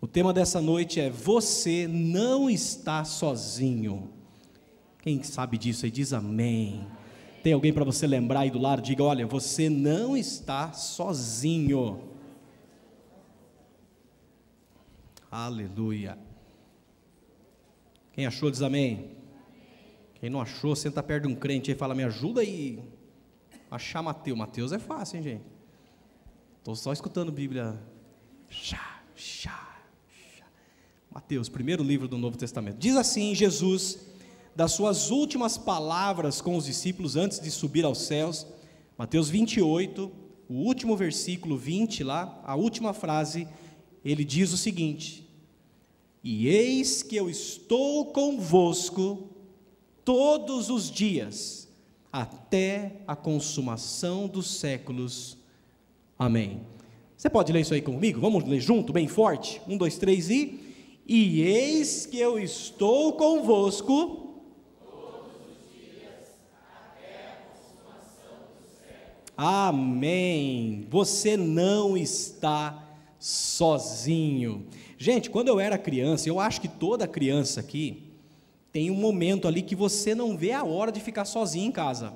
O tema dessa noite é Você não está sozinho. Quem sabe disso aí diz amém. Tem alguém para você lembrar aí do lado? Diga: Olha, você não está sozinho. Aleluia. Quem achou diz amém. Quem não achou, senta perto de um crente e fala: Me ajuda aí. Achar Mateus. Mateus é fácil, hein, gente? Estou só escutando Bíblia. Chá, chá. Mateus, primeiro livro do Novo Testamento. Diz assim: Jesus, das suas últimas palavras com os discípulos antes de subir aos céus. Mateus 28, o último versículo 20 lá, a última frase, ele diz o seguinte: E eis que eu estou convosco todos os dias, até a consumação dos séculos. Amém. Você pode ler isso aí comigo? Vamos ler junto, bem forte? Um, dois, três e. E eis que eu estou convosco. Amém. Você não está sozinho. Gente, quando eu era criança, eu acho que toda criança aqui tem um momento ali que você não vê a hora de ficar sozinho em casa.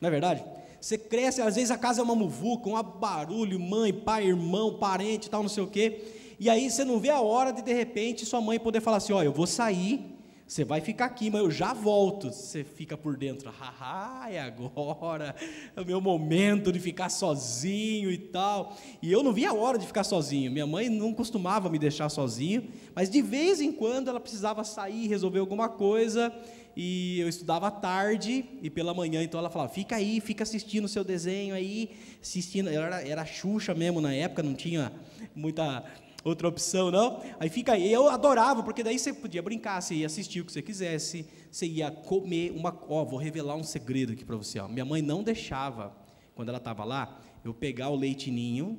Não é verdade? Você cresce, às vezes a casa é uma muvuca, um barulho, mãe, pai, irmão, parente, tal, não sei o quê. E aí você não vê a hora de de repente sua mãe poder falar assim: "Olha, eu vou sair, você vai ficar aqui, mas eu já volto". Você fica por dentro, haha, é agora, é o meu momento de ficar sozinho e tal. E eu não via a hora de ficar sozinho. Minha mãe não costumava me deixar sozinho, mas de vez em quando ela precisava sair, resolver alguma coisa, e eu estudava à tarde e pela manhã, então ela falava: fica aí, fica assistindo o seu desenho aí, assistindo. Era, era Xuxa mesmo na época, não tinha muita outra opção, não. Aí fica aí. Eu adorava, porque daí você podia brincar, você ia assistir o que você quisesse, você ia comer uma. Ó, vou revelar um segredo aqui para você. Ó. Minha mãe não deixava, quando ela estava lá, eu pegar o leitinho,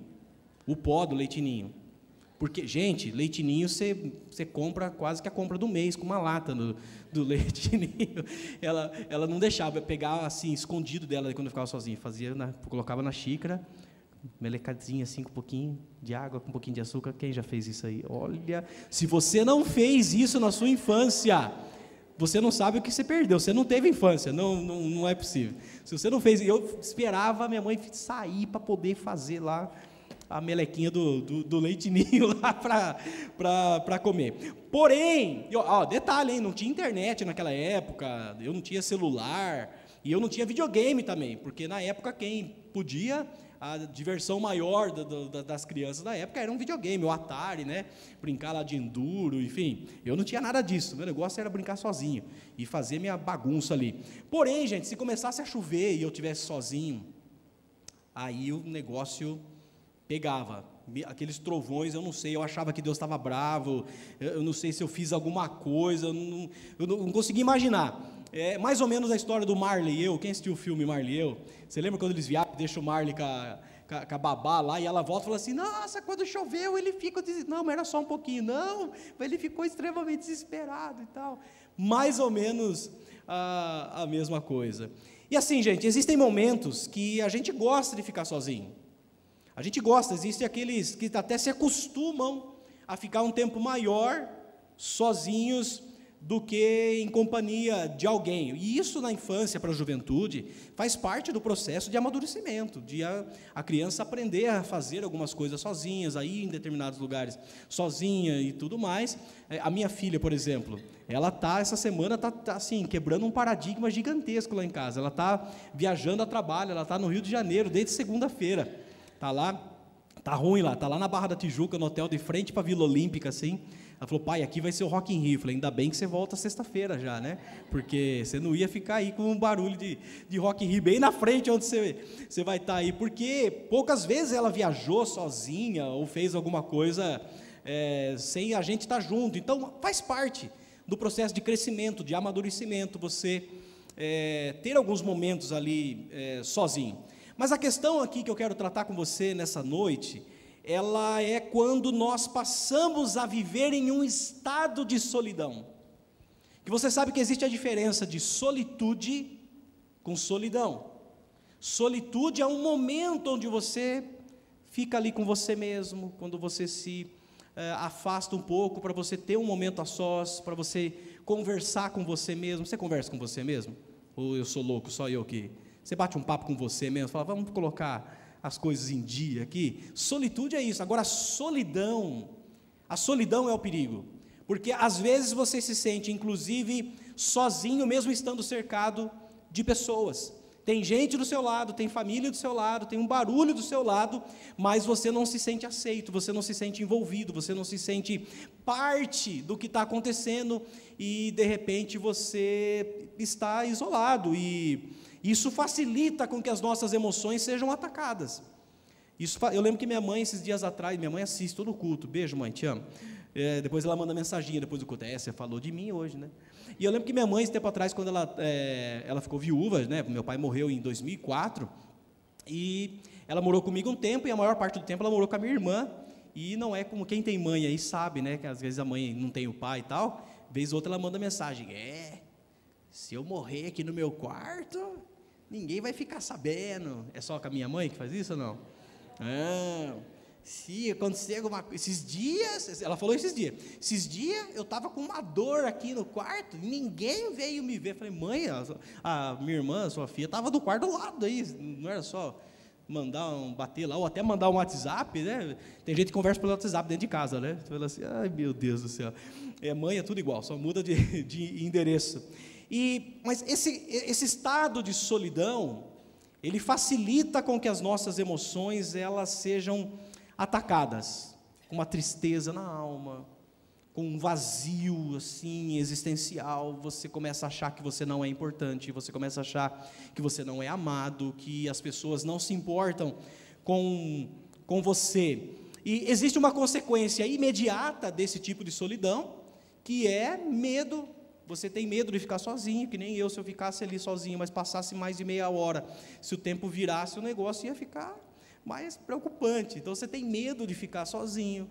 o pó do leitinho. Porque, gente, leitinho você, você compra quase que a compra do mês com uma lata do, do leitinho. Ela, ela não deixava, eu pegava assim, escondido dela quando eu ficava sozinho. Fazia, na, colocava na xícara, melecadinha assim, com um pouquinho de água, com um pouquinho de açúcar. Quem já fez isso aí? Olha, se você não fez isso na sua infância, você não sabe o que você perdeu. Você não teve infância, não, não, não é possível. Se você não fez, eu esperava minha mãe sair para poder fazer lá a melequinha do, do, do leitinho lá para comer. Porém, ó, detalhe, hein, não tinha internet naquela época, eu não tinha celular, e eu não tinha videogame também, porque na época quem podia, a diversão maior do, do, das crianças da época era um videogame, o Atari, né? Brincar lá de enduro, enfim. Eu não tinha nada disso, meu negócio era brincar sozinho e fazer minha bagunça ali. Porém, gente, se começasse a chover e eu tivesse sozinho, aí o negócio pegava. Aqueles trovões, eu não sei, eu achava que Deus estava bravo, eu não sei se eu fiz alguma coisa, eu não, eu não consegui imaginar. É mais ou menos a história do Marley e eu. Quem assistiu o filme Marley e eu? Você lembra quando eles viajam, deixam o Marley com a, com a babá lá e ela volta e fala assim: Nossa, quando choveu ele fica. Não, mas era só um pouquinho. Não, ele ficou extremamente desesperado e tal. Mais ou menos a, a mesma coisa. E assim, gente, existem momentos que a gente gosta de ficar sozinho. A gente gosta, existem aqueles que até se acostumam a ficar um tempo maior sozinhos do que em companhia de alguém. E isso na infância para a juventude faz parte do processo de amadurecimento, de a, a criança aprender a fazer algumas coisas sozinhas, a ir em determinados lugares sozinha e tudo mais. É, a minha filha, por exemplo, ela tá essa semana tá, tá assim quebrando um paradigma gigantesco lá em casa. Ela tá viajando a trabalho, ela tá no Rio de Janeiro desde segunda-feira. Tá lá, tá ruim lá, tá lá na Barra da Tijuca, no hotel de frente para a Vila Olímpica, assim. Ela falou, pai, aqui vai ser o Rock in Rio. Eu falei, ainda bem que você volta sexta-feira já, né? Porque você não ia ficar aí com um barulho de, de Rock in Rio bem na frente onde você, você vai estar tá aí. Porque poucas vezes ela viajou sozinha ou fez alguma coisa é, sem a gente estar tá junto. Então, faz parte do processo de crescimento, de amadurecimento, você é, ter alguns momentos ali é, sozinho. Mas a questão aqui que eu quero tratar com você nessa noite, ela é quando nós passamos a viver em um estado de solidão. Que você sabe que existe a diferença de solitude com solidão. Solitude é um momento onde você fica ali com você mesmo, quando você se é, afasta um pouco para você ter um momento a sós, para você conversar com você mesmo. Você conversa com você mesmo? Ou eu sou louco, só eu que. Você bate um papo com você mesmo, fala, vamos colocar as coisas em dia aqui. Solitude é isso. Agora, solidão, a solidão é o perigo. Porque às vezes você se sente, inclusive, sozinho, mesmo estando cercado de pessoas. Tem gente do seu lado, tem família do seu lado, tem um barulho do seu lado, mas você não se sente aceito, você não se sente envolvido, você não se sente parte do que está acontecendo e de repente você está isolado e isso facilita com que as nossas emoções sejam atacadas. Isso, eu lembro que minha mãe, esses dias atrás, minha mãe assiste todo o culto. Beijo, mãe, te amo. É, depois ela manda mensagem depois do culto. É, você falou de mim hoje, né? E eu lembro que minha mãe, esse tempo atrás, quando ela, é, ela ficou viúva, né? Meu pai morreu em 2004. E ela morou comigo um tempo, e a maior parte do tempo ela morou com a minha irmã. E não é como quem tem mãe aí sabe, né? Que às vezes a mãe não tem o pai e tal. Vez ou outra ela manda mensagem: É, se eu morrer aqui no meu quarto, ninguém vai ficar sabendo. É só com a minha mãe que faz isso ou não? Não se acontecer alguma coisa, esses dias, ela falou esses dias, esses dias eu estava com uma dor aqui no quarto, ninguém veio me ver. Falei, mãe, a, a minha irmã, a sua filha, estava do quarto do lado aí, não era só mandar um, bater lá, ou até mandar um WhatsApp, né? Tem gente que conversa pelo WhatsApp dentro de casa, né? Você fala assim, ai meu Deus do céu. É, mãe é tudo igual, só muda de, de endereço. E, mas esse, esse estado de solidão, ele facilita com que as nossas emoções, elas sejam atacadas, com uma tristeza na alma, com um vazio assim existencial, você começa a achar que você não é importante, você começa a achar que você não é amado, que as pessoas não se importam com com você. E existe uma consequência imediata desse tipo de solidão, que é medo. Você tem medo de ficar sozinho, que nem eu, se eu ficasse ali sozinho, mas passasse mais de meia hora, se o tempo virasse, o negócio ia ficar mais preocupante. Então você tem medo de ficar sozinho.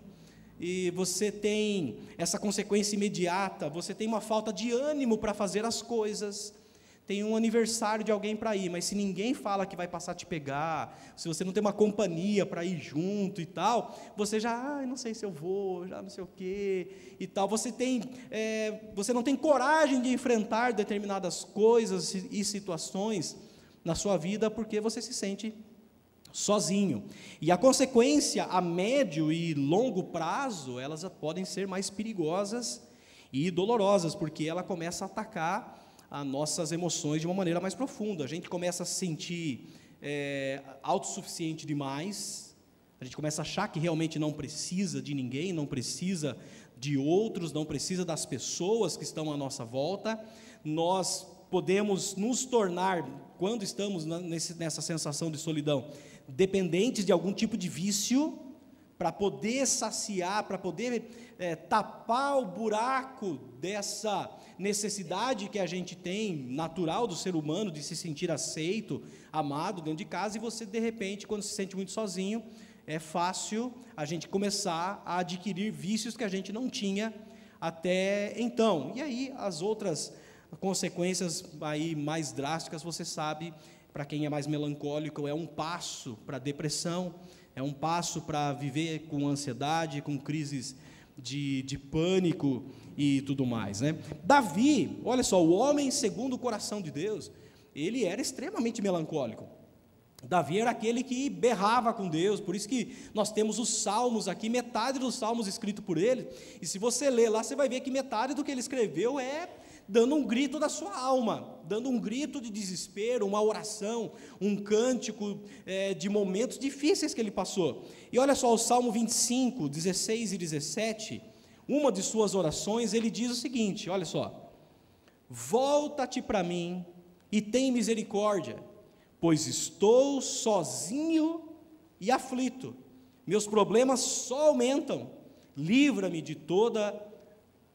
E você tem essa consequência imediata, você tem uma falta de ânimo para fazer as coisas. Tem um aniversário de alguém para ir, mas se ninguém fala que vai passar a te pegar, se você não tem uma companhia para ir junto e tal, você já, ah, não sei se eu vou, já não sei o quê e tal. Você tem, é, você não tem coragem de enfrentar determinadas coisas e situações na sua vida porque você se sente sozinho. E a consequência a médio e longo prazo, elas podem ser mais perigosas e dolorosas, porque ela começa a atacar as nossas emoções de uma maneira mais profunda. A gente começa a se sentir é, autossuficiente demais, a gente começa a achar que realmente não precisa de ninguém, não precisa de outros, não precisa das pessoas que estão à nossa volta. Nós podemos nos tornar, quando estamos nessa sensação de solidão, dependentes de algum tipo de vício, para poder saciar, para poder é, tapar o buraco dessa necessidade que a gente tem, natural do ser humano, de se sentir aceito, amado dentro de casa, e você, de repente, quando se sente muito sozinho, é fácil a gente começar a adquirir vícios que a gente não tinha até então. E aí, as outras consequências aí mais drásticas, você sabe, para quem é mais melancólico, é um passo para depressão, é um passo para viver com ansiedade, com crises de, de pânico e tudo mais. Né? Davi, olha só, o homem segundo o coração de Deus, ele era extremamente melancólico. Davi era aquele que berrava com Deus, por isso que nós temos os salmos aqui, metade dos salmos escritos por ele, e se você ler lá, você vai ver que metade do que ele escreveu é dando um grito da sua alma, dando um grito de desespero, uma oração, um cântico é, de momentos difíceis que ele passou. E olha só, o Salmo 25, 16 e 17, uma de suas orações, ele diz o seguinte: olha só, volta-te para mim e tem misericórdia, pois estou sozinho e aflito, meus problemas só aumentam, livra-me de toda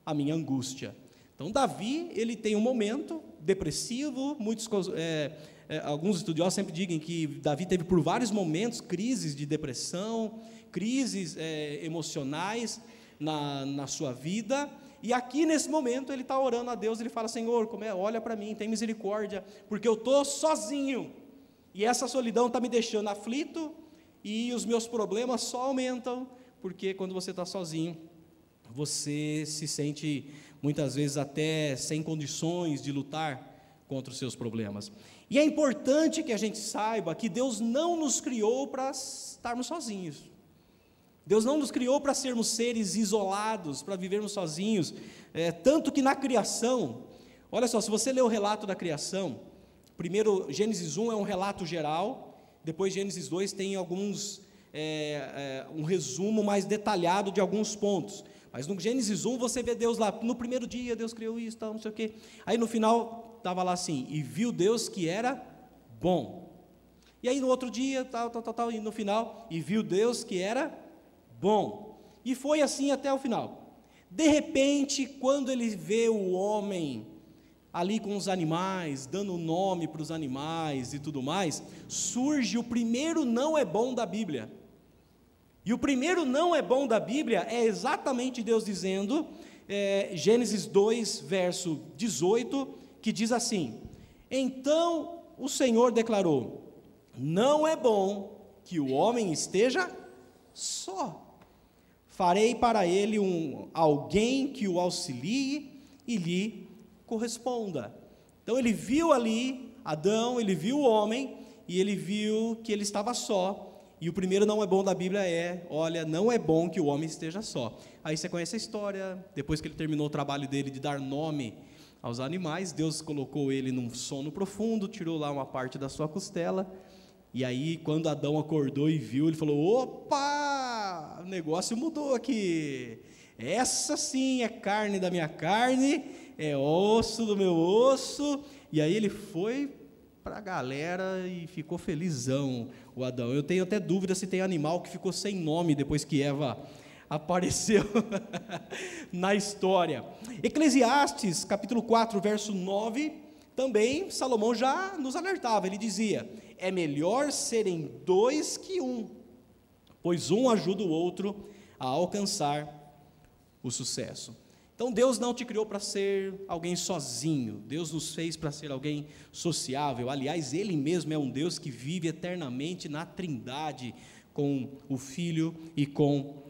a minha angústia. Então, Davi, ele tem um momento depressivo, muitos, é, é, alguns estudiosos sempre dizem que Davi teve por vários momentos crises de depressão, crises é, emocionais na, na sua vida, e aqui nesse momento ele está orando a Deus, ele fala, Senhor, como é, olha para mim, tem misericórdia, porque eu estou sozinho, e essa solidão está me deixando aflito, e os meus problemas só aumentam, porque quando você está sozinho, você se sente muitas vezes até sem condições de lutar contra os seus problemas. E é importante que a gente saiba que Deus não nos criou para estarmos sozinhos. Deus não nos criou para sermos seres isolados, para vivermos sozinhos. É, tanto que na criação, olha só, se você ler o relato da criação, primeiro Gênesis 1 é um relato geral, depois Gênesis 2 tem alguns, é, é, um resumo mais detalhado de alguns pontos. Mas no Gênesis 1 você vê Deus lá, no primeiro dia Deus criou isso, tal, não sei o quê. Aí no final estava lá assim, e viu Deus que era bom. E aí no outro dia, tal, tal, tal, tal, e no final, e viu Deus que era bom. E foi assim até o final. De repente, quando ele vê o homem ali com os animais, dando nome para os animais e tudo mais, surge o primeiro não é bom da Bíblia. E o primeiro não é bom da Bíblia é exatamente Deus dizendo, é, Gênesis 2, verso 18, que diz assim: Então o Senhor declarou: Não é bom que o homem esteja só. Farei para ele um alguém que o auxilie e lhe corresponda. Então ele viu ali Adão, ele viu o homem e ele viu que ele estava só. E o primeiro não é bom da Bíblia é, olha, não é bom que o homem esteja só. Aí você conhece a história, depois que ele terminou o trabalho dele de dar nome aos animais. Deus colocou ele num sono profundo, tirou lá uma parte da sua costela. E aí, quando Adão acordou e viu, ele falou: opa, o negócio mudou aqui. Essa sim é carne da minha carne, é osso do meu osso. E aí ele foi para a galera e ficou felizão, o Adão. Eu tenho até dúvida se tem animal que ficou sem nome depois que Eva apareceu na história. Eclesiastes, capítulo 4, verso 9, também Salomão já nos alertava, ele dizia: "É melhor serem dois que um, pois um ajuda o outro a alcançar o sucesso." Então Deus não te criou para ser alguém sozinho, Deus nos fez para ser alguém sociável. Aliás, Ele mesmo é um Deus que vive eternamente na trindade com o Filho e com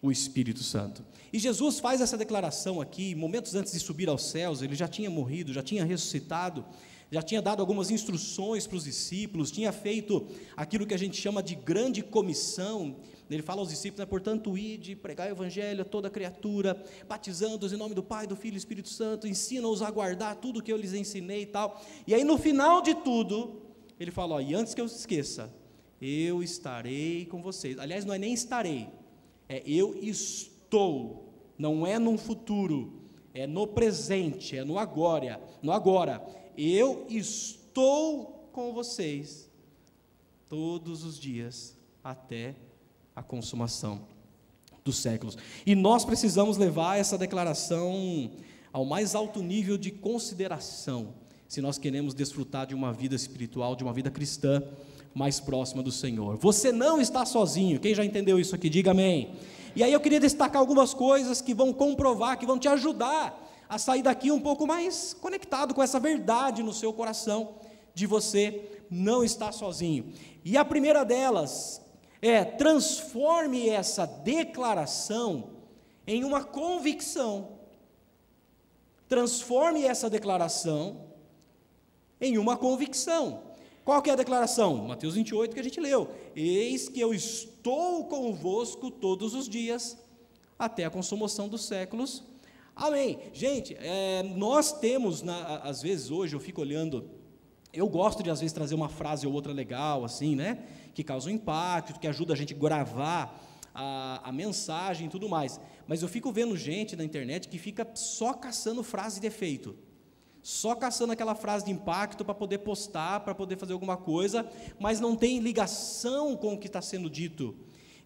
o Espírito Santo. E Jesus faz essa declaração aqui, momentos antes de subir aos céus, ele já tinha morrido, já tinha ressuscitado, já tinha dado algumas instruções para os discípulos, tinha feito aquilo que a gente chama de grande comissão. Ele fala aos discípulos, né, portanto, ide, pregar o evangelho a toda criatura, batizando-os em nome do Pai, do Filho e do Espírito Santo, ensina-os a guardar tudo que eu lhes ensinei e tal. E aí no final de tudo, ele fala, ó, e antes que eu esqueça, eu estarei com vocês. Aliás, não é nem estarei, é eu estou, não é num futuro, é no presente, é no agora, no agora. Eu estou com vocês todos os dias até a consumação dos séculos. E nós precisamos levar essa declaração ao mais alto nível de consideração, se nós queremos desfrutar de uma vida espiritual, de uma vida cristã mais próxima do Senhor. Você não está sozinho. Quem já entendeu isso aqui, diga amém. E aí eu queria destacar algumas coisas que vão comprovar, que vão te ajudar a sair daqui um pouco mais conectado com essa verdade no seu coração de você não estar sozinho. E a primeira delas é transforme essa declaração em uma convicção. Transforme essa declaração em uma convicção. Qual que é a declaração? Mateus 28 que a gente leu. Eis que eu estou convosco todos os dias, até a consumação dos séculos. Amém. Gente, é, nós temos, na, às vezes hoje eu fico olhando, eu gosto de às vezes trazer uma frase ou outra legal, assim, né? Que causa um impacto, que ajuda a gente a gravar a, a mensagem e tudo mais. Mas eu fico vendo gente na internet que fica só caçando frase de efeito só caçando aquela frase de impacto para poder postar, para poder fazer alguma coisa, mas não tem ligação com o que está sendo dito.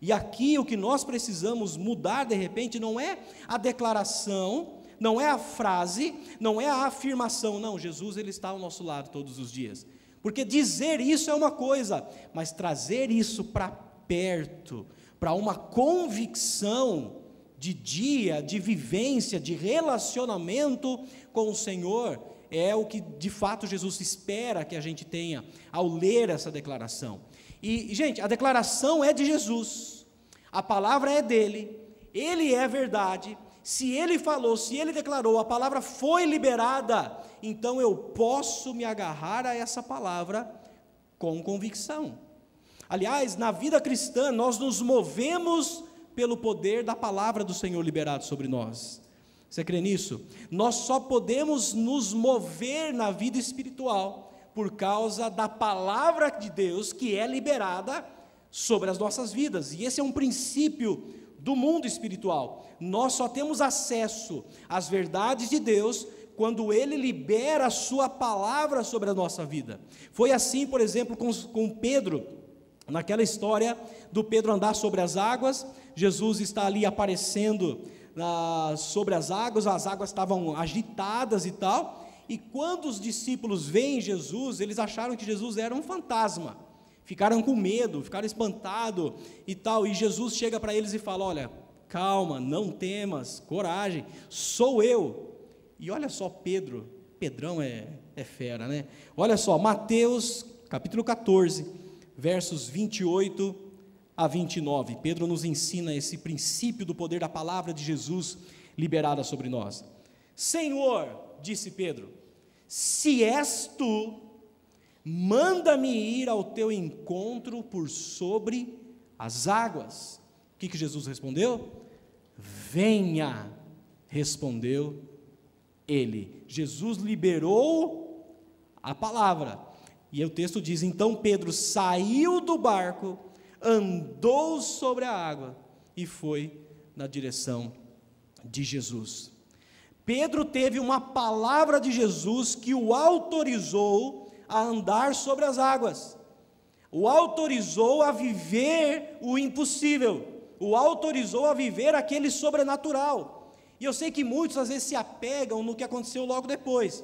E aqui o que nós precisamos mudar de repente não é a declaração, não é a frase, não é a afirmação, não, Jesus ele está ao nosso lado todos os dias. Porque dizer isso é uma coisa, mas trazer isso para perto, para uma convicção de dia, de vivência, de relacionamento com o Senhor, é o que de fato Jesus espera que a gente tenha ao ler essa declaração. E, gente, a declaração é de Jesus. A palavra é dele, ele é verdade. Se ele falou, se ele declarou, a palavra foi liberada, então eu posso me agarrar a essa palavra com convicção. Aliás, na vida cristã, nós nos movemos pelo poder da palavra do Senhor liberado sobre nós. Você crê nisso? Nós só podemos nos mover na vida espiritual por causa da palavra de Deus que é liberada sobre as nossas vidas. E esse é um princípio do mundo espiritual. Nós só temos acesso às verdades de Deus quando Ele libera a Sua palavra sobre a nossa vida. Foi assim, por exemplo, com, com Pedro, naquela história do Pedro andar sobre as águas, Jesus está ali aparecendo ah, sobre as águas, as águas estavam agitadas e tal, e quando os discípulos veem Jesus, eles acharam que Jesus era um fantasma, ficaram com medo, ficaram espantados e tal, e Jesus chega para eles e fala: Olha, calma, não temas, coragem, sou eu. E olha só, Pedro, Pedrão é, é fera, né? Olha só, Mateus capítulo 14, versos 28 a 29. Pedro nos ensina esse princípio do poder da palavra de Jesus liberada sobre nós. Senhor, disse Pedro, se és tu, manda-me ir ao teu encontro por sobre as águas. O que, que Jesus respondeu? Venha, respondeu ele. Jesus liberou a palavra. E o texto diz: então Pedro saiu do barco andou sobre a água e foi na direção de Jesus. Pedro teve uma palavra de Jesus que o autorizou a andar sobre as águas, o autorizou a viver o impossível, o autorizou a viver aquele sobrenatural. E eu sei que muitos às vezes se apegam no que aconteceu logo depois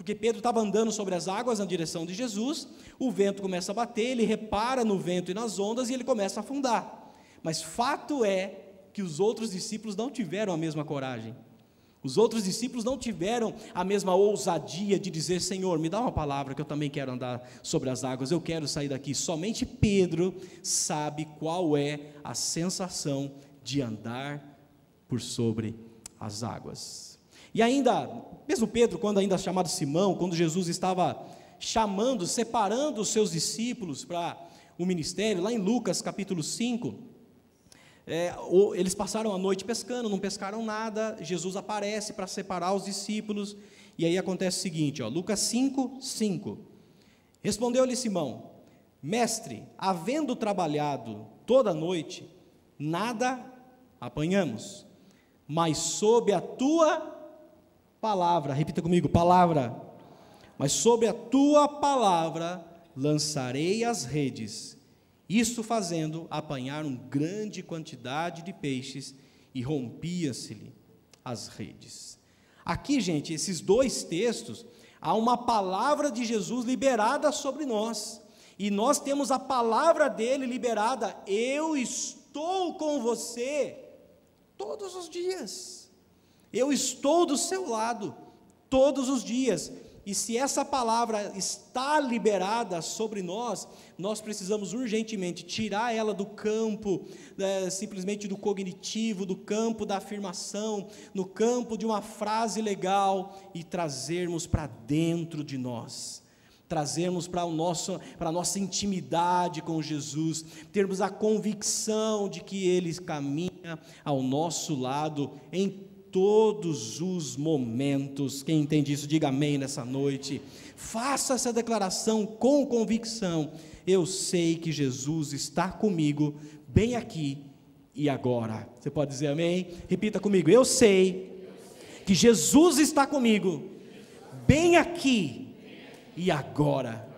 porque Pedro estava andando sobre as águas na direção de Jesus, o vento começa a bater, ele repara no vento e nas ondas e ele começa a afundar. Mas fato é que os outros discípulos não tiveram a mesma coragem. Os outros discípulos não tiveram a mesma ousadia de dizer: Senhor, me dá uma palavra que eu também quero andar sobre as águas, eu quero sair daqui. Somente Pedro sabe qual é a sensação de andar por sobre as águas. E ainda, mesmo Pedro, quando ainda chamado Simão, quando Jesus estava chamando, separando os seus discípulos para o ministério, lá em Lucas capítulo 5, é, eles passaram a noite pescando, não pescaram nada, Jesus aparece para separar os discípulos, e aí acontece o seguinte, ó, Lucas 5, 5. Respondeu-lhe Simão, mestre, havendo trabalhado toda a noite, nada apanhamos, mas sob a tua palavra, repita comigo, palavra. Mas sobre a tua palavra lançarei as redes. Isso fazendo, apanharam grande quantidade de peixes e rompia-se-lhe as redes. Aqui, gente, esses dois textos, há uma palavra de Jesus liberada sobre nós. E nós temos a palavra dele liberada. Eu estou com você todos os dias. Eu estou do seu lado todos os dias. E se essa palavra está liberada sobre nós, nós precisamos urgentemente tirar ela do campo, é, simplesmente do cognitivo, do campo da afirmação, no campo de uma frase legal e trazermos para dentro de nós. Trazermos para, o nosso, para a nossa intimidade com Jesus, termos a convicção de que Ele caminha ao nosso lado em todos os momentos. Quem entende isso, diga amém nessa noite. Faça essa declaração com convicção. Eu sei que Jesus está comigo, bem aqui e agora. Você pode dizer amém? Repita comigo. Eu sei que Jesus está comigo, bem aqui e agora.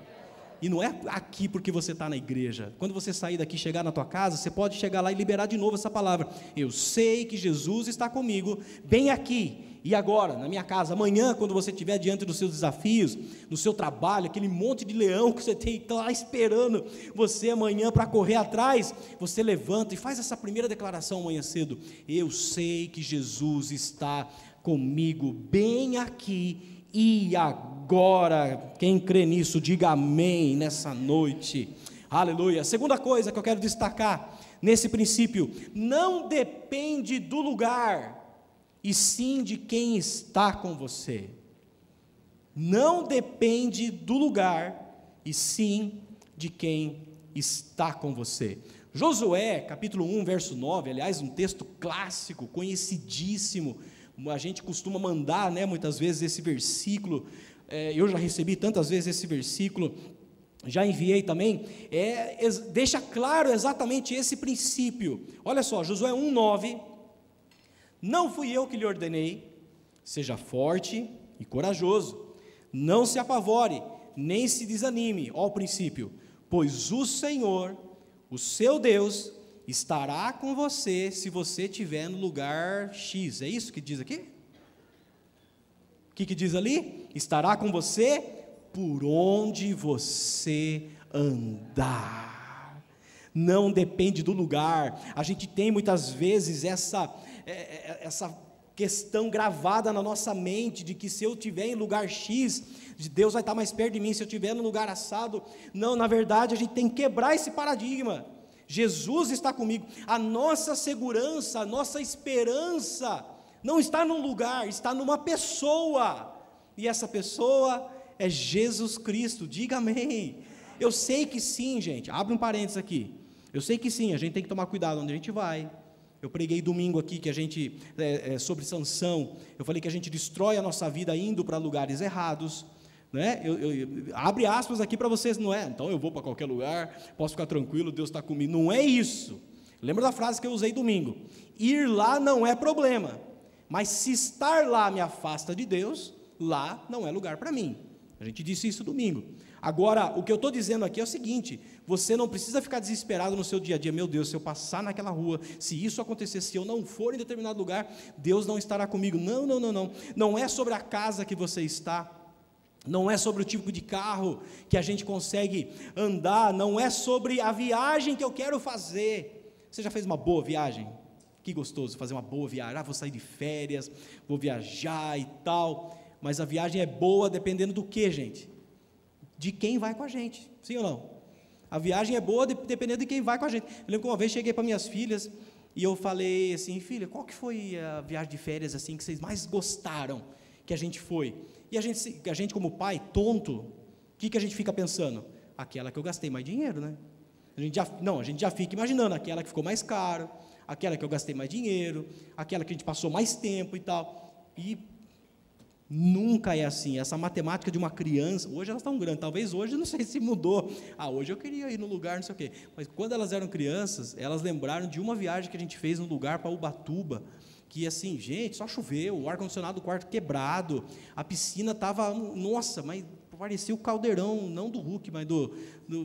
E não é aqui porque você está na igreja. Quando você sair daqui, chegar na tua casa, você pode chegar lá e liberar de novo essa palavra. Eu sei que Jesus está comigo, bem aqui e agora, na minha casa. Amanhã, quando você estiver diante dos seus desafios, no seu trabalho, aquele monte de leão que você tem lá esperando você amanhã para correr atrás, você levanta e faz essa primeira declaração amanhã cedo. Eu sei que Jesus está comigo, bem aqui e agora. Quem crê nisso, diga amém nessa noite. Aleluia. Segunda coisa que eu quero destacar nesse princípio, não depende do lugar, e sim de quem está com você. Não depende do lugar, e sim de quem está com você. Josué, capítulo 1, verso 9, aliás, um texto clássico, conhecidíssimo. A gente costuma mandar, né, muitas vezes, esse versículo. É, eu já recebi tantas vezes esse versículo, já enviei também. É, deixa claro exatamente esse princípio. Olha só, Josué 1, 9. Não fui eu que lhe ordenei, seja forte e corajoso, não se apavore, nem se desanime. O princípio, pois o Senhor o seu Deus estará com você se você estiver no lugar X. É isso que diz aqui? O que, que diz ali? Estará com você por onde você andar. Não depende do lugar. A gente tem muitas vezes essa, é, é, essa questão gravada na nossa mente de que se eu estiver em lugar X, Deus vai estar mais perto de mim, se eu estiver no lugar assado. Não, na verdade, a gente tem que quebrar esse paradigma. Jesus está comigo. A nossa segurança, a nossa esperança não está num lugar, está numa pessoa. E essa pessoa é Jesus Cristo. Diga amém. Eu sei que sim, gente. Abre um parênteses aqui. Eu sei que sim, a gente tem que tomar cuidado onde a gente vai. Eu preguei domingo aqui que a gente é, é, sobre sanção. Eu falei que a gente destrói a nossa vida indo para lugares errados. Né? Eu, eu, abre aspas aqui para vocês, não é? Então eu vou para qualquer lugar, posso ficar tranquilo, Deus está comigo. Não é isso. Lembra da frase que eu usei domingo? Ir lá não é problema, mas se estar lá me afasta de Deus, lá não é lugar para mim. A gente disse isso domingo. Agora, o que eu estou dizendo aqui é o seguinte: você não precisa ficar desesperado no seu dia a dia. Meu Deus, se eu passar naquela rua, se isso acontecer, se eu não for em determinado lugar, Deus não estará comigo. Não, não, não, não. Não é sobre a casa que você está não é sobre o tipo de carro que a gente consegue andar, não é sobre a viagem que eu quero fazer. Você já fez uma boa viagem? Que gostoso fazer uma boa viagem. Ah, vou sair de férias, vou viajar e tal. Mas a viagem é boa dependendo do que, gente? De quem vai com a gente, sim ou não? A viagem é boa dependendo de quem vai com a gente. Eu lembro que uma vez cheguei para minhas filhas e eu falei assim, filha, qual que foi a viagem de férias assim que vocês mais gostaram que a gente foi? E a gente, a gente como pai, tonto, o que, que a gente fica pensando? Aquela que eu gastei mais dinheiro, né? A gente já, não, a gente já fica imaginando aquela que ficou mais caro, aquela que eu gastei mais dinheiro, aquela que a gente passou mais tempo e tal. E nunca é assim. Essa matemática de uma criança, hoje elas estão grandes, talvez hoje não sei se mudou. Ah, hoje eu queria ir no lugar, não sei o quê. Mas quando elas eram crianças, elas lembraram de uma viagem que a gente fez no lugar para Ubatuba que assim, gente, só choveu, o ar-condicionado do quarto quebrado, a piscina estava, nossa, mas parecia o caldeirão, não do Hulk, mas do, do,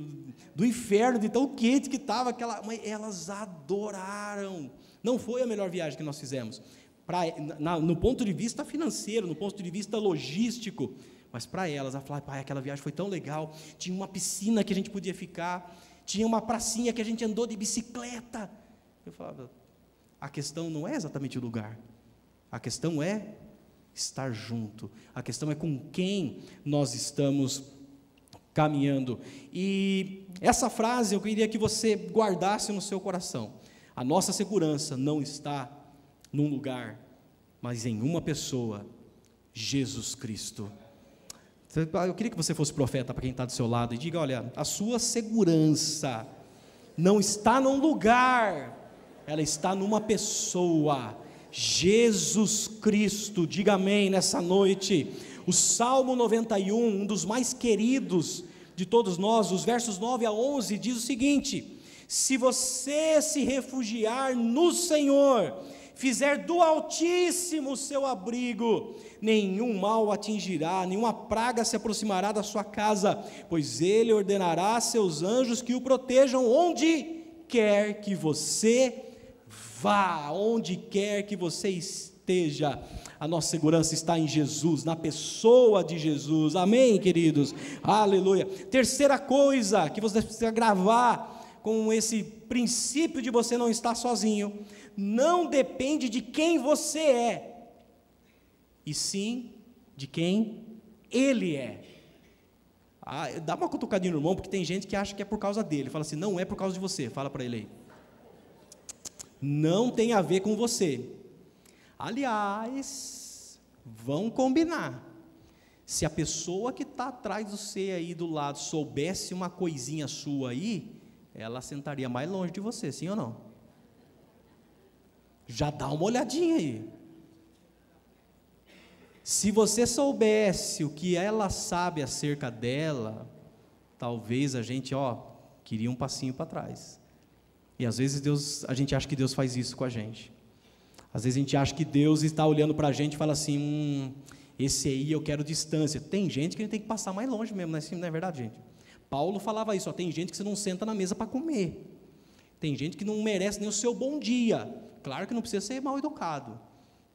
do inferno, de tão quente que estava aquela. Mas elas adoraram. Não foi a melhor viagem que nós fizemos. Pra, na, no ponto de vista financeiro, no ponto de vista logístico, mas para elas, ela falou, pai, aquela viagem foi tão legal, tinha uma piscina que a gente podia ficar, tinha uma pracinha que a gente andou de bicicleta. Eu falava, a questão não é exatamente o lugar, a questão é estar junto, a questão é com quem nós estamos caminhando. E essa frase eu queria que você guardasse no seu coração. A nossa segurança não está num lugar, mas em uma pessoa, Jesus Cristo. Eu queria que você fosse profeta para quem está do seu lado e diga: olha, a sua segurança não está num lugar, ela está numa pessoa, Jesus Cristo. Diga amém nessa noite. O Salmo 91, um dos mais queridos de todos nós, os versos 9 a 11, diz o seguinte: Se você se refugiar no Senhor, fizer do Altíssimo seu abrigo, nenhum mal atingirá, nenhuma praga se aproximará da sua casa, pois ele ordenará a seus anjos que o protejam onde quer que você Vá onde quer que você esteja. A nossa segurança está em Jesus, na pessoa de Jesus. Amém, queridos? Aleluia. Terceira coisa que você precisa gravar com esse princípio de você não estar sozinho, não depende de quem você é, e sim de quem Ele é. Ah, dá uma cutucadinha no irmão, porque tem gente que acha que é por causa dele. Fala assim, não é por causa de você. Fala para ele aí. Não tem a ver com você. Aliás, vão combinar. Se a pessoa que está atrás de você aí do lado soubesse uma coisinha sua aí, ela sentaria mais longe de você, sim ou não? Já dá uma olhadinha aí. Se você soubesse o que ela sabe acerca dela, talvez a gente, ó, queria um passinho para trás. E às vezes Deus, a gente acha que Deus faz isso com a gente. Às vezes a gente acha que Deus está olhando para a gente e fala assim, hum, esse aí eu quero distância. Tem gente que a gente tem que passar mais longe mesmo, não é, assim, é verdade, gente? Paulo falava isso, ó, tem gente que você não senta na mesa para comer. Tem gente que não merece nem o seu bom dia. Claro que não precisa ser mal educado.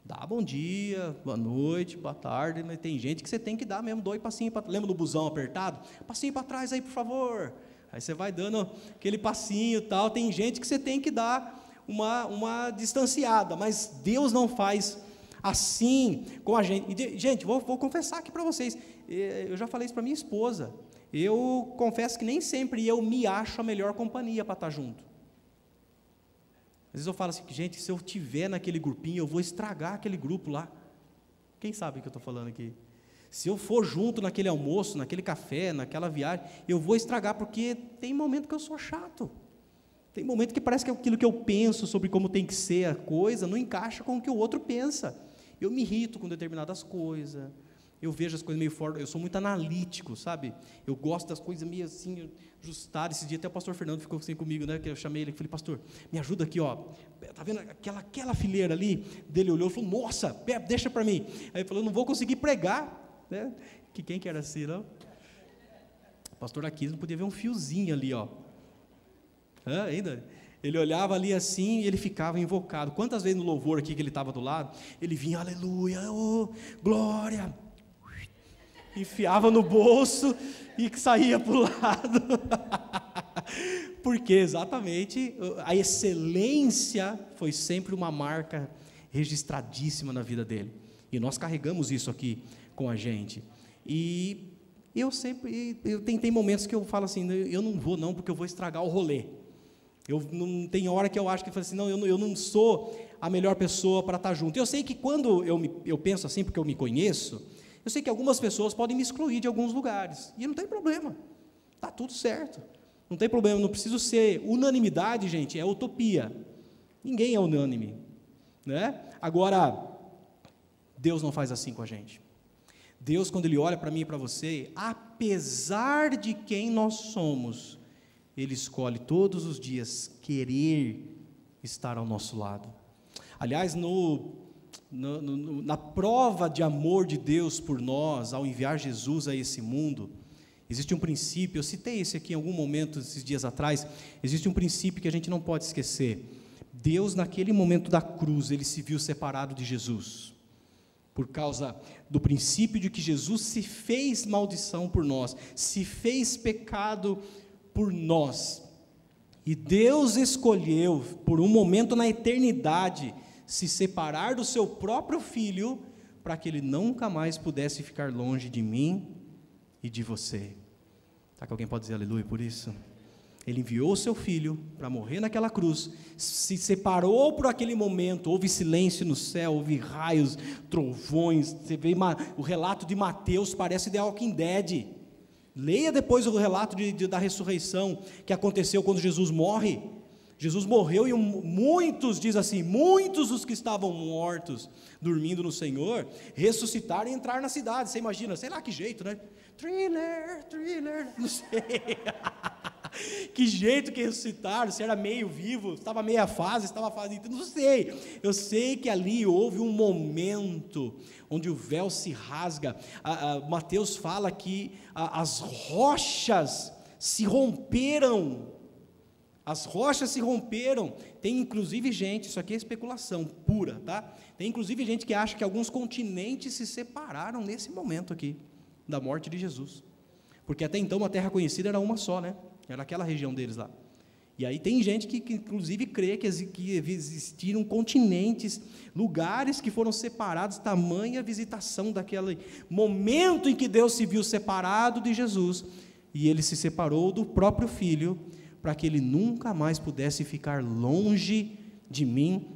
Dá bom dia, boa noite, boa tarde, mas tem gente que você tem que dar mesmo dois passinhos para Lembra do busão apertado? Passinho para trás aí, por favor. Aí você vai dando aquele passinho e tal. Tem gente que você tem que dar uma, uma distanciada, mas Deus não faz assim com a gente. E, gente, vou, vou confessar aqui para vocês. Eu já falei isso para minha esposa. Eu confesso que nem sempre eu me acho a melhor companhia para estar junto. Às vezes eu falo assim, gente, se eu tiver naquele grupinho, eu vou estragar aquele grupo lá. Quem sabe o que eu estou falando aqui? Se eu for junto naquele almoço, naquele café, naquela viagem, eu vou estragar, porque tem momento que eu sou chato. Tem momento que parece que aquilo que eu penso sobre como tem que ser a coisa não encaixa com o que o outro pensa. Eu me irrito com determinadas coisas. Eu vejo as coisas meio fora. Eu sou muito analítico, sabe? Eu gosto das coisas meio assim, ajustadas. Esse dia até o pastor Fernando ficou assim comigo, né? Que eu chamei ele e falei, pastor, me ajuda aqui, ó. Tá vendo aquela, aquela fileira ali? Dele olhou e falou, nossa, deixa para mim. Aí ele falou, não vou conseguir pregar. Né? Que quem que era assim, não? O pastor Aquiles não podia ver um fiozinho ali, ó. Hã, ainda? Ele olhava ali assim e ele ficava invocado. Quantas vezes no louvor aqui que ele estava do lado, ele vinha, aleluia, oh, glória. Enfiava no bolso e saía para o lado. Porque exatamente a excelência foi sempre uma marca registradíssima na vida dele. E nós carregamos isso aqui com a gente. E eu sempre, eu tem momentos que eu falo assim, eu não vou não, porque eu vou estragar o rolê. Eu não tem hora que eu acho que eu falo assim, não, eu não, eu não sou a melhor pessoa para estar junto. Eu sei que quando eu, me, eu penso assim, porque eu me conheço, eu sei que algumas pessoas podem me excluir de alguns lugares. E não tem problema. Está tudo certo. Não tem problema, não preciso ser unanimidade, gente, é utopia. Ninguém é unânime, né? Agora Deus não faz assim com a gente. Deus, quando Ele olha para mim e para você, apesar de quem nós somos, Ele escolhe todos os dias querer estar ao nosso lado. Aliás, no, no, no, na prova de amor de Deus por nós, ao enviar Jesus a esse mundo, existe um princípio, eu citei esse aqui em algum momento, esses dias atrás, existe um princípio que a gente não pode esquecer. Deus, naquele momento da cruz, ele se viu separado de Jesus por causa do princípio de que Jesus se fez maldição por nós, se fez pecado por nós. E Deus escolheu, por um momento na eternidade, se separar do seu próprio filho, para que ele nunca mais pudesse ficar longe de mim e de você. Será que alguém pode dizer aleluia por isso? Ele enviou o seu filho para morrer naquela cruz, se separou por aquele momento, houve silêncio no céu, houve raios, trovões. Você vê o relato de Mateus, parece The Walking Dead. Leia depois o relato de, de, da ressurreição que aconteceu quando Jesus morre. Jesus morreu e muitos, diz assim, muitos dos que estavam mortos, dormindo no Senhor, ressuscitaram e entraram na cidade. Você imagina, sei lá que jeito, né? Thriller, thriller, não sei. que jeito que ressuscitaram, se era meio vivo, estava meia fase, estava fase, não sei. Eu sei que ali houve um momento onde o véu se rasga. A, a, Mateus fala que a, as rochas se romperam. As rochas se romperam. Tem inclusive gente, isso aqui é especulação pura, tá? Tem inclusive gente que acha que alguns continentes se separaram nesse momento aqui da morte de Jesus. Porque até então a terra conhecida era uma só, né? Era aquela região deles lá. E aí tem gente que, que inclusive crê que, que existiram continentes, lugares que foram separados, tamanha visitação daquele momento em que Deus se viu separado de Jesus, e ele se separou do próprio filho, para que ele nunca mais pudesse ficar longe de mim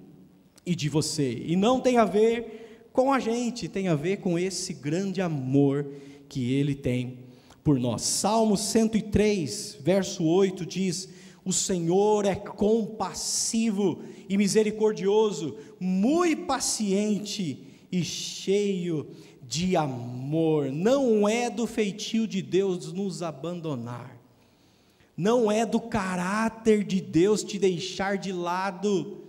e de você. E não tem a ver com a gente, tem a ver com esse grande amor que ele tem por nós. Salmo 103, verso 8 diz: O Senhor é compassivo e misericordioso, muito paciente e cheio de amor. Não é do feitio de Deus nos abandonar. Não é do caráter de Deus te deixar de lado.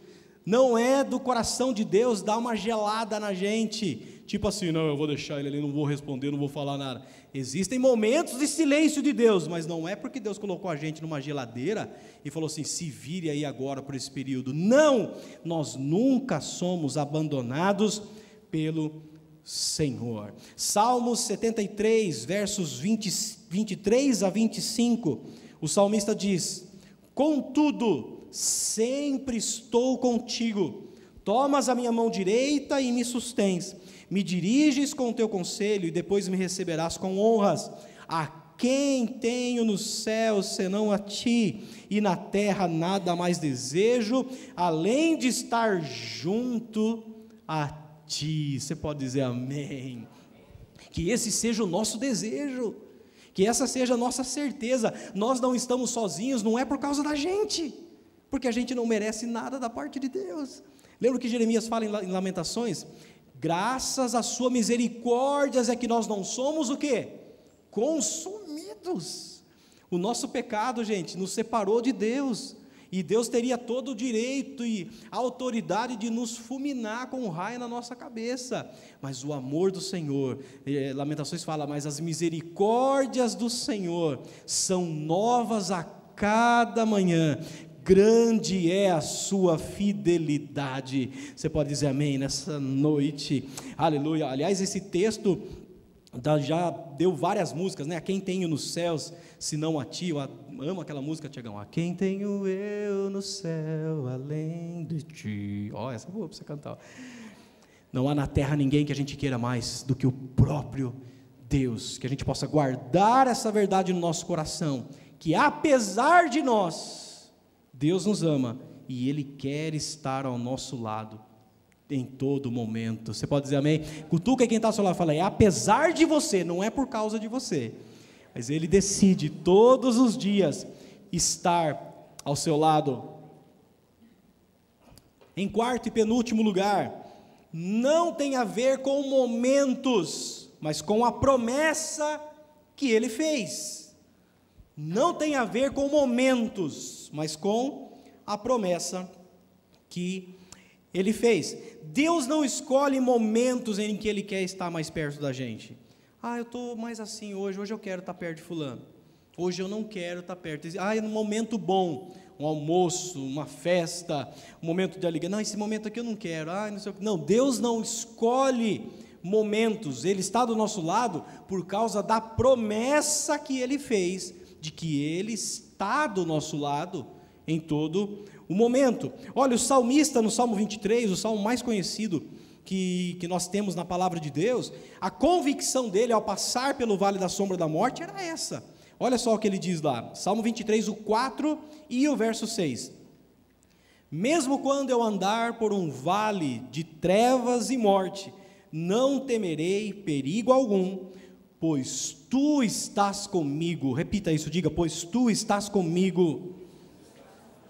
Não é do coração de Deus dar uma gelada na gente Tipo assim, não, eu vou deixar ele ali, não vou responder, não vou falar nada. Existem momentos de silêncio de Deus, mas não é porque Deus colocou a gente numa geladeira e falou assim: se vire aí agora por esse período. Não! Nós nunca somos abandonados pelo Senhor. Salmos 73, versos 20, 23 a 25, o salmista diz: Contudo, sempre estou contigo, tomas a minha mão direita e me sustens me diriges com o teu conselho e depois me receberás com honras. A quem tenho nos céus senão a ti, e na terra nada mais desejo, além de estar junto a ti. Você pode dizer amém. Que esse seja o nosso desejo, que essa seja a nossa certeza. Nós não estamos sozinhos, não é por causa da gente, porque a gente não merece nada da parte de Deus. Lembra que Jeremias fala em Lamentações? Graças à sua misericórdia é que nós não somos o quê? Consumidos. O nosso pecado, gente, nos separou de Deus. E Deus teria todo o direito e autoridade de nos fulminar com um raio na nossa cabeça. Mas o amor do Senhor, eh, Lamentações fala, mas as misericórdias do Senhor são novas a cada manhã grande é a sua fidelidade. Você pode dizer amém nessa noite, aleluia. Aliás, esse texto já deu várias músicas, né? A quem tenho nos céus, se não a ti, eu amo aquela música, Tiagão. A quem tenho eu no céu, além de ti. Ó, oh, essa é boa para você cantar. Não há na terra ninguém que a gente queira mais do que o próprio Deus, que a gente possa guardar essa verdade no nosso coração, que apesar de nós, Deus nos ama e Ele quer estar ao nosso lado em todo momento. Você pode dizer amém? Cutuca quem está ao seu lado fala, é apesar de você, não é por causa de você. Mas Ele decide todos os dias estar ao seu lado. Em quarto e penúltimo lugar, não tem a ver com momentos, mas com a promessa que Ele fez não tem a ver com momentos, mas com a promessa que ele fez. Deus não escolhe momentos em que ele quer estar mais perto da gente. Ah, eu estou mais assim hoje, hoje eu quero estar perto de fulano. Hoje eu não quero estar perto. Ah, é um momento bom, um almoço, uma festa, um momento de alegria. Não, esse momento aqui eu não quero. Ah, não sei o que. Não, Deus não escolhe momentos. Ele está do nosso lado por causa da promessa que ele fez de que Ele está do nosso lado em todo o momento. Olha, o salmista no Salmo 23, o salmo mais conhecido que, que nós temos na palavra de Deus, a convicção dele ao passar pelo vale da sombra da morte era essa. Olha só o que ele diz lá, Salmo 23, o 4 e o verso 6. Mesmo quando eu andar por um vale de trevas e morte, não temerei perigo algum, pois tu estás comigo. Repita isso, diga: pois tu estás comigo.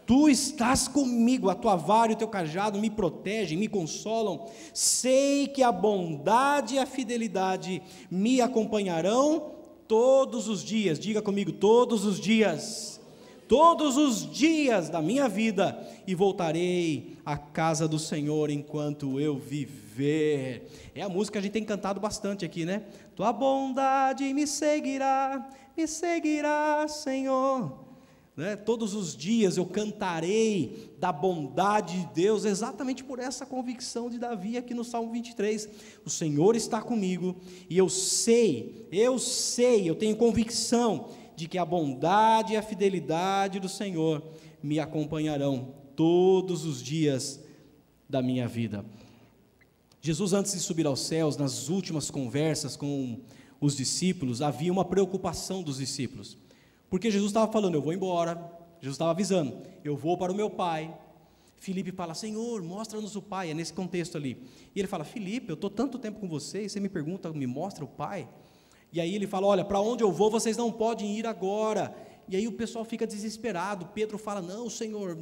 Tu estás comigo, a tua vara e o teu cajado me protegem, me consolam. Sei que a bondade e a fidelidade me acompanharão todos os dias. Diga comigo, todos os dias. Todos os dias da minha vida e voltarei à casa do Senhor enquanto eu viver. É a música que a gente tem cantado bastante aqui, né? Tua bondade me seguirá, me seguirá, Senhor. Né? Todos os dias eu cantarei da bondade de Deus, exatamente por essa convicção de Davi aqui no Salmo 23. O Senhor está comigo e eu sei, eu sei, eu tenho convicção de que a bondade e a fidelidade do Senhor me acompanharão todos os dias da minha vida. Jesus, antes de subir aos céus, nas últimas conversas com os discípulos, havia uma preocupação dos discípulos, porque Jesus estava falando: Eu vou embora. Jesus estava avisando: Eu vou para o meu Pai. Filipe fala: Senhor, mostra-nos o Pai. É nesse contexto ali. E ele fala: Filipe, eu estou tanto tempo com você e você me pergunta, me mostra o Pai. E aí ele fala: Olha, para onde eu vou, vocês não podem ir agora. E aí o pessoal fica desesperado. Pedro fala: Não, Senhor,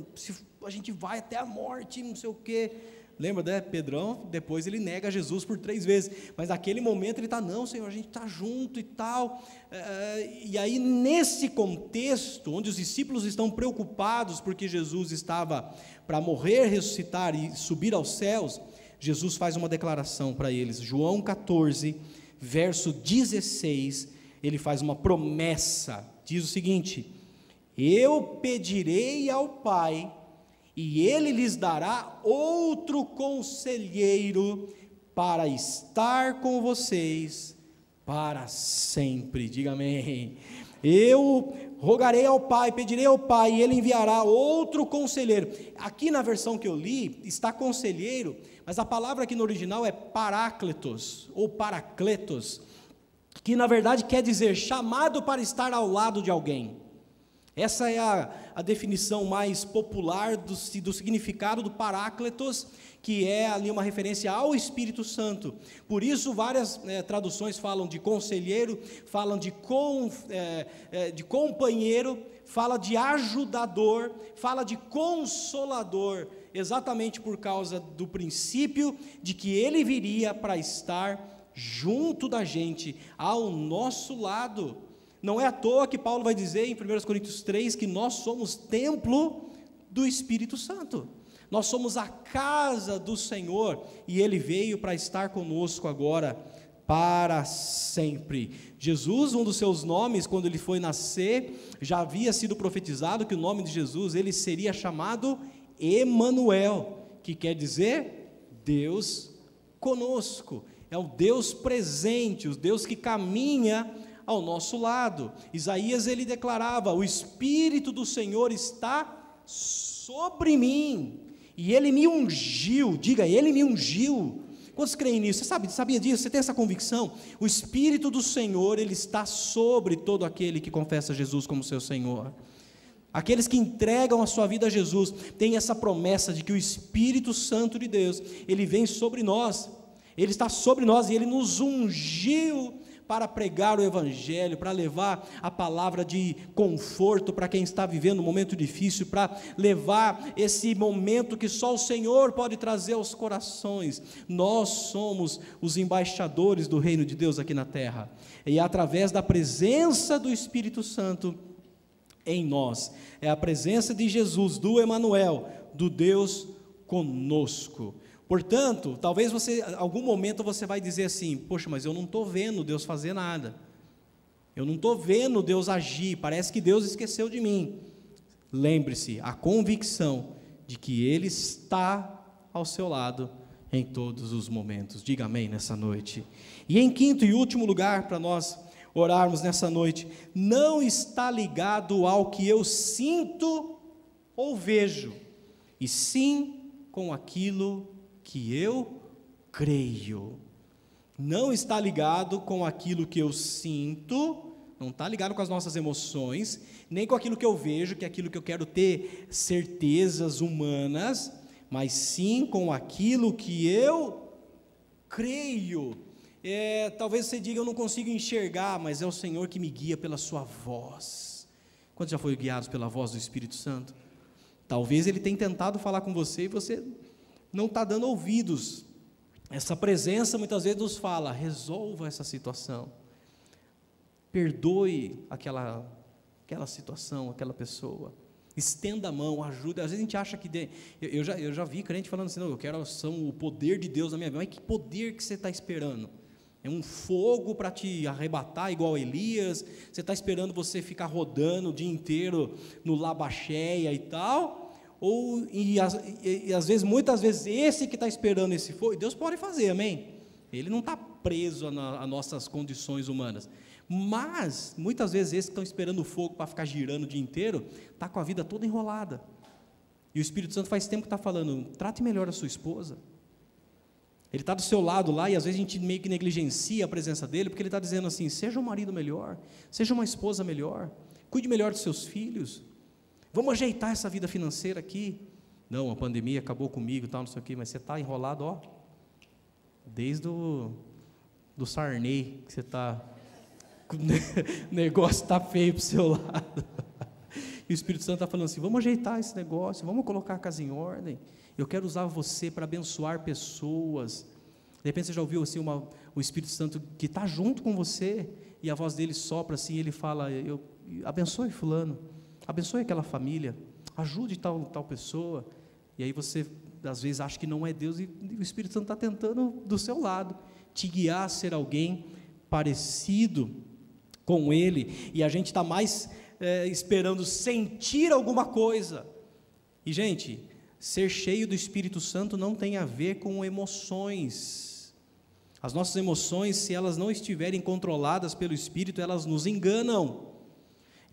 a gente vai até a morte, não sei o quê. Lembra, né? Pedrão, depois ele nega Jesus por três vezes. Mas naquele momento ele está, não, Senhor, a gente está junto e tal. É, e aí, nesse contexto, onde os discípulos estão preocupados porque Jesus estava para morrer, ressuscitar e subir aos céus, Jesus faz uma declaração para eles. João 14, verso 16, ele faz uma promessa. Diz o seguinte: Eu pedirei ao Pai e ele lhes dará outro conselheiro para estar com vocês para sempre. Diga amém. Eu rogarei ao Pai, pedirei ao Pai, e ele enviará outro conselheiro. Aqui na versão que eu li, está conselheiro, mas a palavra aqui no original é paráclitos, ou paracletos, que na verdade quer dizer chamado para estar ao lado de alguém. Essa é a, a definição mais popular do, do significado do Paráclitos, que é ali uma referência ao Espírito Santo. Por isso, várias é, traduções falam de conselheiro, falam de, com, é, é, de companheiro, fala de ajudador, fala de consolador, exatamente por causa do princípio de que ele viria para estar junto da gente, ao nosso lado. Não é à toa que Paulo vai dizer em 1 Coríntios 3 que nós somos templo do Espírito Santo. Nós somos a casa do Senhor e ele veio para estar conosco agora para sempre. Jesus, um dos seus nomes, quando ele foi nascer, já havia sido profetizado que o nome de Jesus ele seria chamado Emanuel, que quer dizer Deus conosco. É o Deus presente, o Deus que caminha ao nosso lado. Isaías ele declarava: "O espírito do Senhor está sobre mim, e ele me ungiu". Diga, ele me ungiu. Quantos creem nisso? Você sabe, sabia disso? Você tem essa convicção? O espírito do Senhor, ele está sobre todo aquele que confessa Jesus como seu Senhor. Aqueles que entregam a sua vida a Jesus têm essa promessa de que o Espírito Santo de Deus, ele vem sobre nós. Ele está sobre nós e ele nos ungiu para pregar o Evangelho, para levar a palavra de conforto para quem está vivendo um momento difícil, para levar esse momento que só o Senhor pode trazer aos corações. Nós somos os embaixadores do reino de Deus aqui na terra, e é através da presença do Espírito Santo em nós, é a presença de Jesus, do Emanuel, do Deus conosco. Portanto, talvez você, algum momento você vai dizer assim: Poxa, mas eu não estou vendo Deus fazer nada. Eu não estou vendo Deus agir. Parece que Deus esqueceu de mim. Lembre-se, a convicção de que Ele está ao seu lado em todos os momentos. Diga amém nessa noite. E em quinto e último lugar, para nós orarmos nessa noite, não está ligado ao que eu sinto ou vejo, e sim com aquilo que eu creio. Não está ligado com aquilo que eu sinto, não está ligado com as nossas emoções, nem com aquilo que eu vejo, que é aquilo que eu quero ter certezas humanas, mas sim com aquilo que eu creio. É, talvez você diga, eu não consigo enxergar, mas é o Senhor que me guia pela sua voz. Quantos já foram guiados pela voz do Espírito Santo? Talvez ele tenha tentado falar com você e você não está dando ouvidos. Essa presença muitas vezes nos fala: resolva essa situação, perdoe aquela, aquela situação, aquela pessoa, estenda a mão, ajude. Às vezes a gente acha que. De, eu, eu, já, eu já vi crente falando assim: não, eu quero ação, o poder de Deus na minha vida. Mas que poder que você está esperando? É um fogo para te arrebatar, igual Elias. Você está esperando você ficar rodando o dia inteiro no labacheia e tal ou e, e, e, às vezes, muitas vezes, esse que está esperando esse fogo, Deus pode fazer, amém? Ele não está preso a, nossas condições humanas. Mas, muitas vezes, esse que estão esperando o fogo para ficar girando o dia inteiro, está com a vida toda enrolada. E o Espírito Santo faz tempo que está falando: trate melhor a sua esposa. Ele está do seu lado lá e às vezes a gente meio que negligencia a presença dele, porque ele está dizendo assim: seja um marido melhor, seja uma esposa melhor, cuide melhor dos seus filhos, Vamos ajeitar essa vida financeira aqui. Não, a pandemia acabou comigo, tal, não sei o quê, mas você está enrolado, ó, desde o do Sarney, que você está. o negócio está feio para o seu lado. E o Espírito Santo está falando assim: vamos ajeitar esse negócio, vamos colocar a casa em ordem. Eu quero usar você para abençoar pessoas. De repente você já ouviu assim uma, o Espírito Santo que está junto com você e a voz dele sopra assim, ele fala: eu abençoe fulano, abençoe aquela família, ajude tal tal pessoa. E aí você às vezes acha que não é Deus e o Espírito Santo está tentando do seu lado te guiar a ser alguém parecido com Ele. E a gente está mais é, esperando sentir alguma coisa. E gente, ser cheio do Espírito Santo não tem a ver com emoções. As nossas emoções, se elas não estiverem controladas pelo Espírito, elas nos enganam.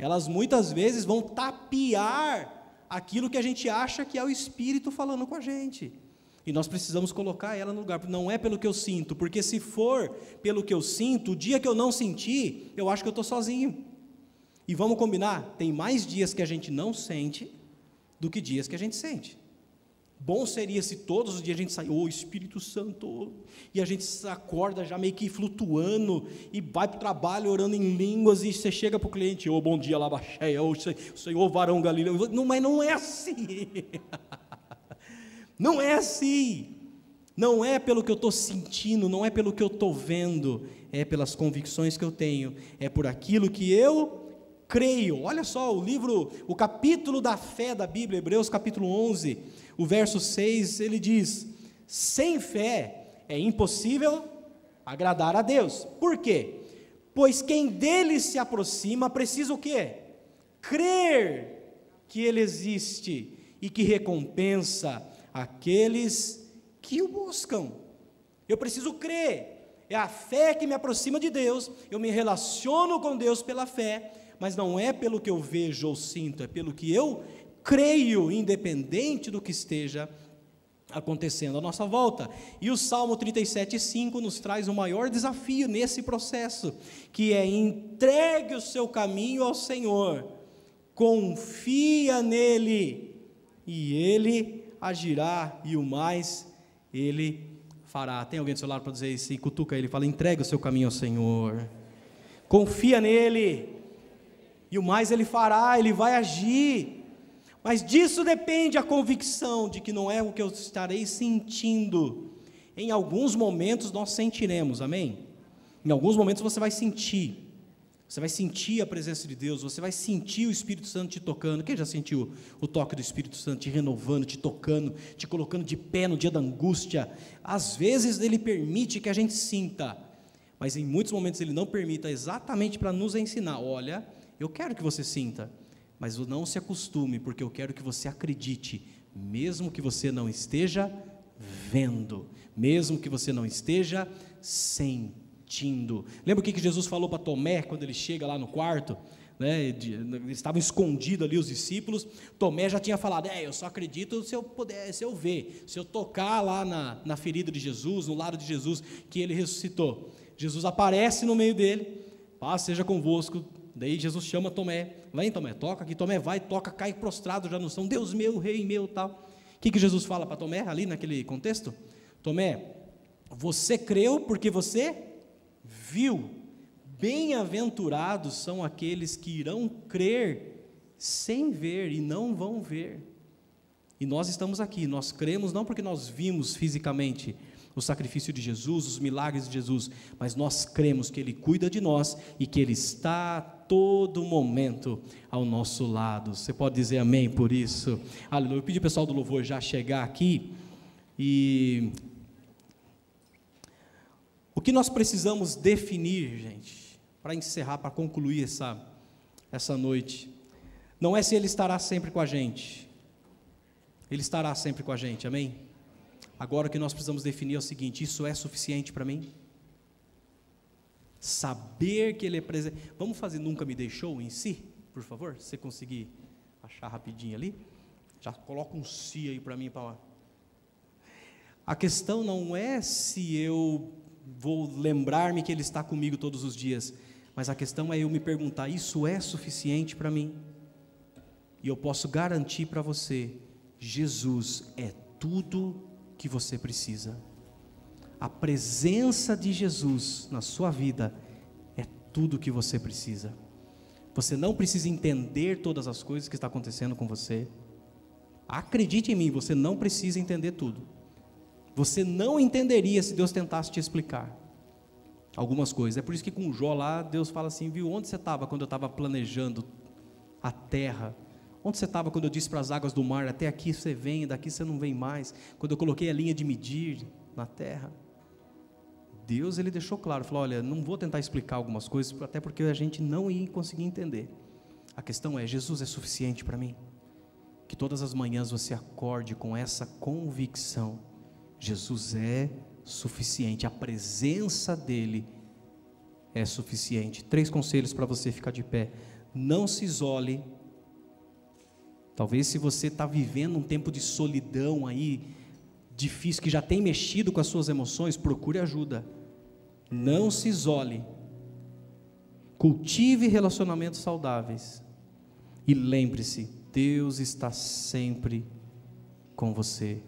Elas muitas vezes vão tapear aquilo que a gente acha que é o Espírito falando com a gente. E nós precisamos colocar ela no lugar, não é pelo que eu sinto, porque se for pelo que eu sinto, o dia que eu não sentir, eu acho que eu estou sozinho. E vamos combinar: tem mais dias que a gente não sente do que dias que a gente sente. Bom seria se todos os dias a gente sair, ô oh, Espírito Santo, e a gente acorda já meio que flutuando, e vai para o trabalho orando em línguas, e você chega para o cliente, ô oh, bom dia, Labaxéia, ô oh, Senhor varão Galileu. Não, mas não é assim. não é assim. Não é pelo que eu estou sentindo, não é pelo que eu estou vendo, é pelas convicções que eu tenho, é por aquilo que eu creio. Olha só o livro, o capítulo da fé da Bíblia, Hebreus capítulo 11 o verso 6, ele diz: sem fé é impossível agradar a Deus. Por quê? Pois quem dele se aproxima precisa o quê? Crer que ele existe e que recompensa aqueles que o buscam. Eu preciso crer. É a fé que me aproxima de Deus. Eu me relaciono com Deus pela fé, mas não é pelo que eu vejo ou sinto, é pelo que eu creio, independente do que esteja acontecendo à nossa volta. E o Salmo 37,5 nos traz o maior desafio nesse processo, que é entregue o seu caminho ao Senhor, confia nele, e ele agirá, e o mais ele fará. Tem alguém do seu lado para dizer isso? Cutuca ele, fala: entregue o seu caminho ao Senhor, confia nele, e o mais ele fará, ele vai agir. Mas disso depende a convicção de que não é o que eu estarei sentindo. Em alguns momentos nós sentiremos, amém? Em alguns momentos você vai sentir. Você vai sentir a presença de Deus, você vai sentir o Espírito Santo te tocando. Quem já sentiu o toque do Espírito Santo te renovando, te tocando, te colocando de pé no dia da angústia? Às vezes ele permite que a gente sinta, mas em muitos momentos ele não permita exatamente para nos ensinar: olha, eu quero que você sinta, mas não se acostume, porque eu quero que você acredite, mesmo que você não esteja vendo, mesmo que você não esteja sentindo. Lembra o que Jesus falou para Tomé quando ele chega lá no quarto? Né, estavam escondidos ali os discípulos. Tomé já tinha falado: É, eu só acredito se eu puder, se eu ver, se eu tocar lá na, na ferida de Jesus, no lado de Jesus, que ele ressuscitou. Jesus aparece no meio dele, paz seja convosco, Daí Jesus chama Tomé, vem Tomé, toca aqui, Tomé vai, toca, cai prostrado já no chão, Deus meu, rei meu, tal. O que, que Jesus fala para Tomé ali naquele contexto? Tomé, você creu porque você viu. Bem-aventurados são aqueles que irão crer sem ver e não vão ver. E nós estamos aqui, nós cremos não porque nós vimos fisicamente, o sacrifício de Jesus, os milagres de Jesus, mas nós cremos que Ele cuida de nós e que Ele está todo momento ao nosso lado. Você pode dizer amém por isso? Aleluia. Eu pedi o pessoal do louvor já chegar aqui e. O que nós precisamos definir, gente, para encerrar, para concluir essa, essa noite, não é se Ele estará sempre com a gente, Ele estará sempre com a gente, amém? Agora o que nós precisamos definir é o seguinte: isso é suficiente para mim? Saber que Ele é presente. Vamos fazer Nunca Me Deixou em si, por favor? Se você conseguir achar rapidinho ali. Já coloca um si aí para mim. Pra... A questão não é se eu vou lembrar-me que Ele está comigo todos os dias, mas a questão é eu me perguntar: isso é suficiente para mim? E eu posso garantir para você Jesus é tudo que você precisa. A presença de Jesus na sua vida é tudo que você precisa. Você não precisa entender todas as coisas que está acontecendo com você. Acredite em mim, você não precisa entender tudo. Você não entenderia se Deus tentasse te explicar algumas coisas. É por isso que com Jó lá, Deus fala assim: viu, onde você estava quando eu estava planejando a terra? Onde você estava quando eu disse para as águas do mar: até aqui você vem, daqui você não vem mais? Quando eu coloquei a linha de medir na terra. Deus ele deixou claro, falou: olha, não vou tentar explicar algumas coisas, até porque a gente não ia conseguir entender. A questão é: Jesus é suficiente para mim? Que todas as manhãs você acorde com essa convicção: Jesus é suficiente, a presença dEle é suficiente. Três conselhos para você ficar de pé: não se isole. Talvez se você está vivendo um tempo de solidão aí, difícil, que já tem mexido com as suas emoções, procure ajuda. Não se isole. Cultive relacionamentos saudáveis. E lembre-se, Deus está sempre com você.